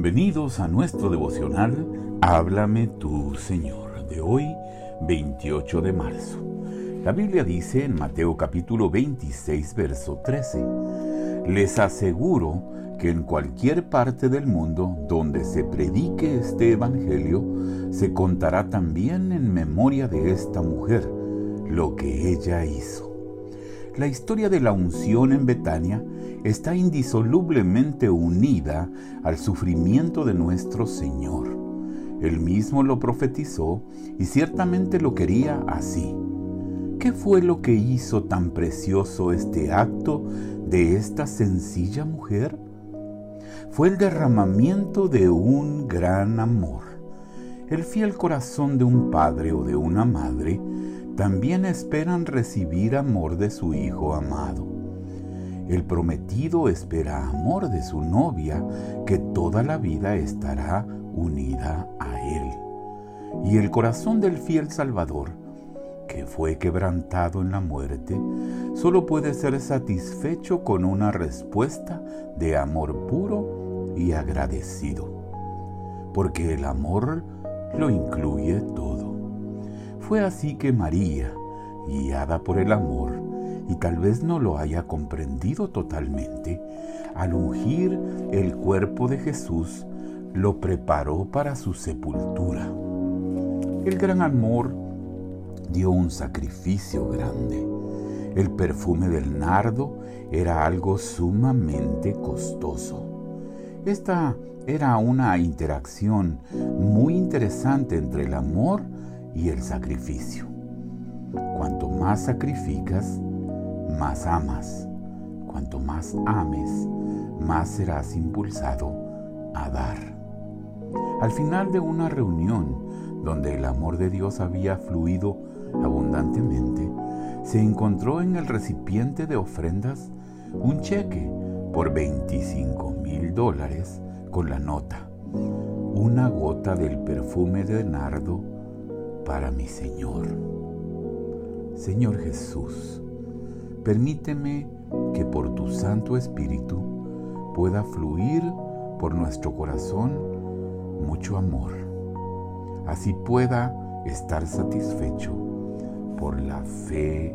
Bienvenidos a nuestro devocional Háblame tú, Señor, de hoy, 28 de marzo. La Biblia dice en Mateo capítulo 26, verso 13, Les aseguro que en cualquier parte del mundo donde se predique este Evangelio, se contará también en memoria de esta mujer lo que ella hizo. La historia de la unción en Betania está indisolublemente unida al sufrimiento de nuestro Señor. Él mismo lo profetizó y ciertamente lo quería así. ¿Qué fue lo que hizo tan precioso este acto de esta sencilla mujer? Fue el derramamiento de un gran amor. El fiel corazón de un padre o de una madre también esperan recibir amor de su hijo amado. El prometido espera amor de su novia que toda la vida estará unida a él. Y el corazón del fiel Salvador, que fue quebrantado en la muerte, solo puede ser satisfecho con una respuesta de amor puro y agradecido. Porque el amor lo incluye todo. Fue así que María, guiada por el amor, y tal vez no lo haya comprendido totalmente, al ungir el cuerpo de Jesús, lo preparó para su sepultura. El gran amor dio un sacrificio grande. El perfume del nardo era algo sumamente costoso. Esta era una interacción muy interesante entre el amor y el sacrificio. Cuanto más sacrificas, más amas. Cuanto más ames, más serás impulsado a dar. Al final de una reunión donde el amor de Dios había fluido abundantemente, se encontró en el recipiente de ofrendas un cheque por 25 mil dólares con la nota, una gota del perfume de nardo para mi Señor. Señor Jesús, Permíteme que por tu Santo Espíritu pueda fluir por nuestro corazón mucho amor. Así pueda estar satisfecho por la fe.